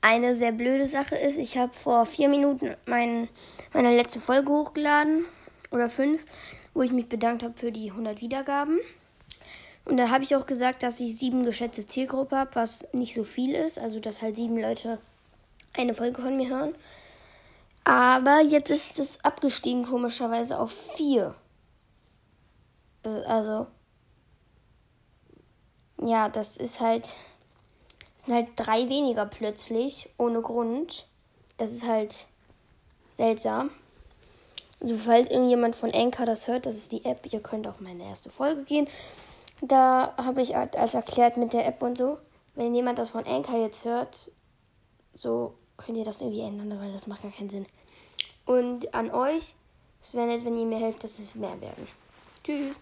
eine sehr blöde Sache ist, ich habe vor vier Minuten mein, meine letzte Folge hochgeladen oder fünf, wo ich mich bedankt habe für die 100 Wiedergaben. Und da habe ich auch gesagt, dass ich sieben geschätzte Zielgruppe habe, was nicht so viel ist. Also, dass halt sieben Leute eine Folge von mir hören. Aber jetzt ist es abgestiegen, komischerweise, auf vier. Also, ja, das ist halt, halt drei weniger plötzlich, ohne Grund. Das ist halt seltsam. Also, falls irgendjemand von Anchor das hört, das ist die App, ihr könnt auf meine erste Folge gehen. Da habe ich alles erklärt mit der App und so. Wenn jemand das von Anchor jetzt hört, so könnt ihr das irgendwie ändern, weil das macht gar keinen Sinn. Und an euch, es wäre nett, wenn ihr mir helft, dass es mehr werden. Tschüss.